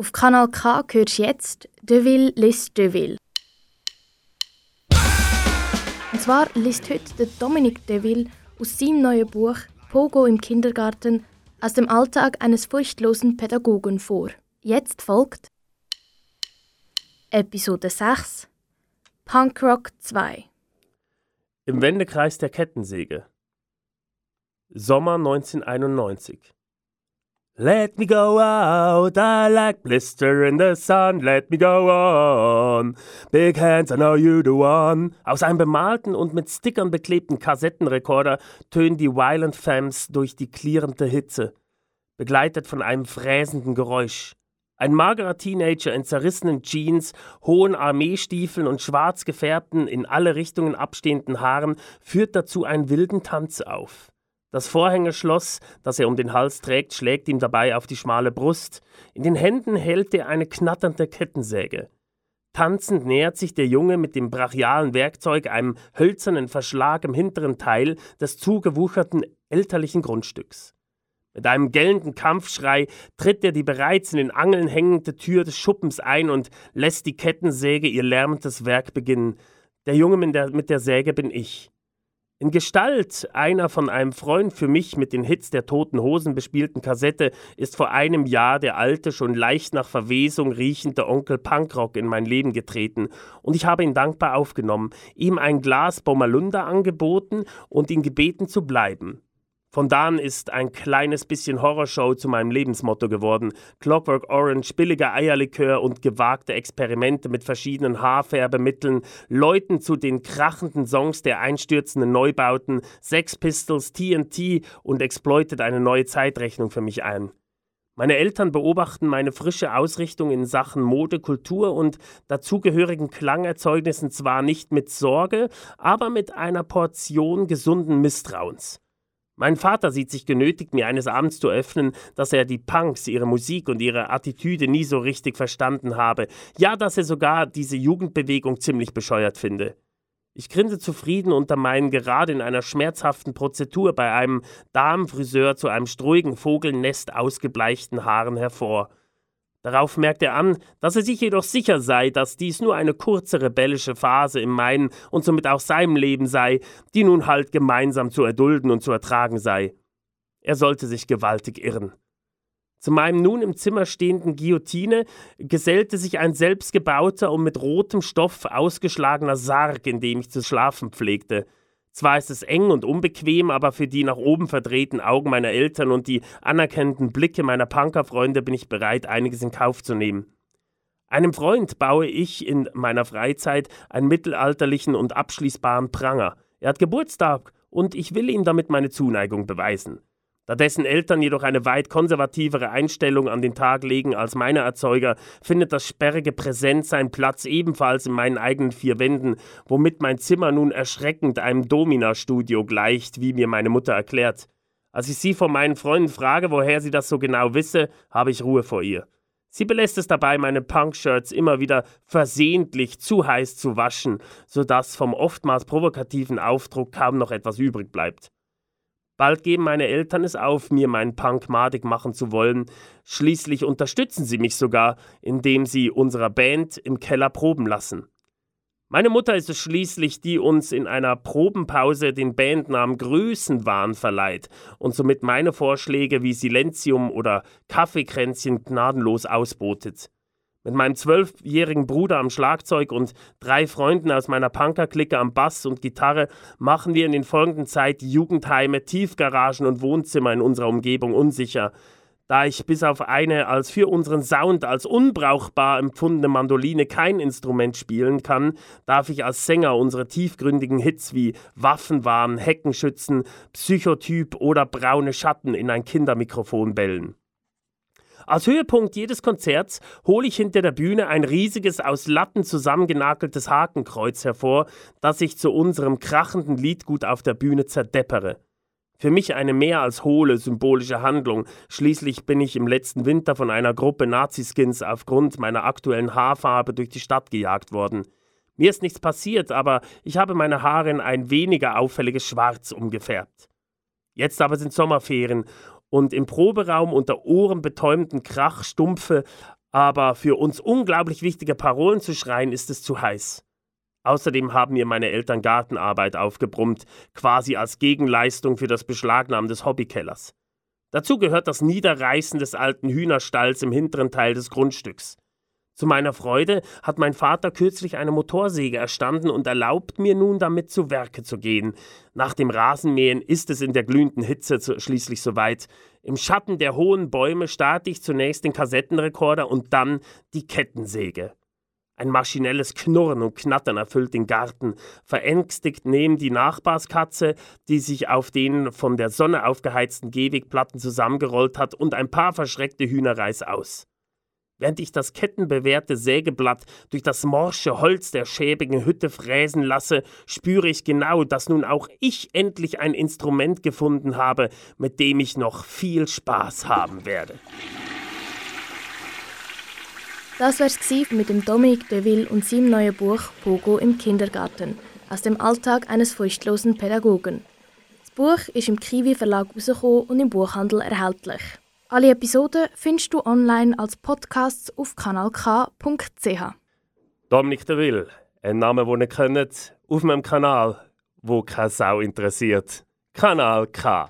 Auf Kanal K hörst du jetzt Deville liest Deville. Und zwar liest heute der Dominik Deville aus seinem neuen Buch Pogo im Kindergarten aus dem Alltag eines furchtlosen Pädagogen vor. Jetzt folgt Episode 6 Punkrock 2 Im Wendekreis der Kettensäge Sommer 1991 Let me go out, I like blister in the sun, let me go on. Big hands, I know you the one. Aus einem bemalten und mit Stickern beklebten Kassettenrekorder tönen die Violent Femmes durch die klirrende Hitze, begleitet von einem fräsenden Geräusch. Ein magerer Teenager in zerrissenen Jeans, hohen Armeestiefeln und schwarz gefärbten, in alle Richtungen abstehenden Haaren führt dazu einen wilden Tanz auf. Das Vorhängeschloss, das er um den Hals trägt, schlägt ihm dabei auf die schmale Brust. In den Händen hält er eine knatternde Kettensäge. Tanzend nähert sich der Junge mit dem brachialen Werkzeug einem hölzernen Verschlag im hinteren Teil des zugewucherten elterlichen Grundstücks. Mit einem gellenden Kampfschrei tritt er die bereits in den Angeln hängende Tür des Schuppens ein und lässt die Kettensäge ihr lärmendes Werk beginnen. Der Junge mit der, mit der Säge bin ich. In Gestalt einer von einem Freund für mich mit den Hits der Toten Hosen bespielten Kassette ist vor einem Jahr der alte, schon leicht nach Verwesung riechende Onkel Punkrock in mein Leben getreten und ich habe ihn dankbar aufgenommen, ihm ein Glas Bommerlunder angeboten und ihn gebeten zu bleiben. Von da an ist ein kleines bisschen Horrorshow zu meinem Lebensmotto geworden. Clockwork Orange, billiger Eierlikör und gewagte Experimente mit verschiedenen Haarfärbemitteln läuten zu den krachenden Songs der einstürzenden Neubauten Sex Pistols, TNT und Exploited eine neue Zeitrechnung für mich ein. Meine Eltern beobachten meine frische Ausrichtung in Sachen Mode, Kultur und dazugehörigen Klangerzeugnissen zwar nicht mit Sorge, aber mit einer Portion gesunden Misstrauens. Mein Vater sieht sich genötigt, mir eines Abends zu öffnen, dass er die Punks, ihre Musik und ihre Attitüde nie so richtig verstanden habe. Ja, dass er sogar diese Jugendbewegung ziemlich bescheuert finde. Ich grinse zufrieden unter meinen gerade in einer schmerzhaften Prozedur bei einem Damenfriseur zu einem struigen Vogelnest ausgebleichten Haaren hervor. Darauf merkt er an, dass er sich jedoch sicher sei, dass dies nur eine kurze rebellische Phase in meinem und somit auch seinem Leben sei, die nun halt gemeinsam zu erdulden und zu ertragen sei. Er sollte sich gewaltig irren. Zu meinem nun im Zimmer stehenden Guillotine gesellte sich ein selbstgebauter und mit rotem Stoff ausgeschlagener Sarg, in dem ich zu schlafen pflegte. Zwar ist es eng und unbequem, aber für die nach oben verdrehten Augen meiner Eltern und die anerkennenden Blicke meiner Punkerfreunde bin ich bereit, einiges in Kauf zu nehmen. Einem Freund baue ich in meiner Freizeit einen mittelalterlichen und abschließbaren Pranger. Er hat Geburtstag und ich will ihm damit meine Zuneigung beweisen. Da dessen Eltern jedoch eine weit konservativere Einstellung an den Tag legen als meine Erzeuger, findet das sperrige Präsent seinen Platz ebenfalls in meinen eigenen vier Wänden, womit mein Zimmer nun erschreckend einem Domina-Studio gleicht, wie mir meine Mutter erklärt. Als ich sie von meinen Freunden frage, woher sie das so genau wisse, habe ich Ruhe vor ihr. Sie belässt es dabei, meine Punk-Shirts immer wieder versehentlich zu heiß zu waschen, sodass vom oftmals provokativen Aufdruck kaum noch etwas übrig bleibt. Bald geben meine Eltern es auf, mir meinen Punk madig machen zu wollen. Schließlich unterstützen sie mich sogar, indem sie unserer Band im Keller proben lassen. Meine Mutter ist es schließlich, die uns in einer Probenpause den Bandnamen Größenwahn verleiht und somit meine Vorschläge wie Silenzium oder Kaffeekränzchen gnadenlos ausbotet. Mit meinem zwölfjährigen Bruder am Schlagzeug und drei Freunden aus meiner Punkerklicke am Bass und Gitarre machen wir in den folgenden Zeit Jugendheime, Tiefgaragen und Wohnzimmer in unserer Umgebung unsicher. Da ich bis auf eine als für unseren Sound als unbrauchbar empfundene Mandoline kein Instrument spielen kann, darf ich als Sänger unsere tiefgründigen Hits wie Waffenwahn, Heckenschützen, Psychotyp oder Braune Schatten in ein Kindermikrofon bellen. Als Höhepunkt jedes Konzerts hole ich hinter der Bühne ein riesiges, aus Latten zusammengenageltes Hakenkreuz hervor, das ich zu unserem krachenden Liedgut auf der Bühne zerdeppere. Für mich eine mehr als hohle symbolische Handlung. Schließlich bin ich im letzten Winter von einer Gruppe Naziskins aufgrund meiner aktuellen Haarfarbe durch die Stadt gejagt worden. Mir ist nichts passiert, aber ich habe meine Haare in ein weniger auffälliges Schwarz umgefärbt. Jetzt aber sind Sommerferien und im Proberaum unter ohrenbetäubenden Krach stumpfe, aber für uns unglaublich wichtige Parolen zu schreien ist es zu heiß. Außerdem haben mir meine Eltern Gartenarbeit aufgebrummt, quasi als Gegenleistung für das Beschlagnahmen des Hobbykellers. Dazu gehört das Niederreißen des alten Hühnerstalls im hinteren Teil des Grundstücks. Zu meiner Freude hat mein Vater kürzlich eine Motorsäge erstanden und erlaubt mir nun damit zu Werke zu gehen. Nach dem Rasenmähen ist es in der glühenden Hitze schließlich soweit. Im Schatten der hohen Bäume starte ich zunächst den Kassettenrekorder und dann die Kettensäge. Ein maschinelles Knurren und Knattern erfüllt den Garten. Verängstigt nehmen die Nachbarskatze, die sich auf den von der Sonne aufgeheizten Gehwegplatten zusammengerollt hat, und ein paar verschreckte Hühnerreis aus. Während ich das kettenbewehrte Sägeblatt durch das morsche Holz der schäbigen Hütte fräsen lasse, spüre ich genau, dass nun auch ich endlich ein Instrument gefunden habe, mit dem ich noch viel Spaß haben werde. Das wär's mit dem Dominique Deville und seinem neuen Buch Pogo im Kindergarten aus dem Alltag eines furchtlosen Pädagogen. Das Buch ist im Kiwi Verlag rausgekommen und im Buchhandel erhältlich. Alle Episoden findest du online als Podcasts auf kanalk.ch. Dominik de Will, ein Name, den ihr kennt, auf meinem Kanal, wo keine Sau interessiert. Kanal K.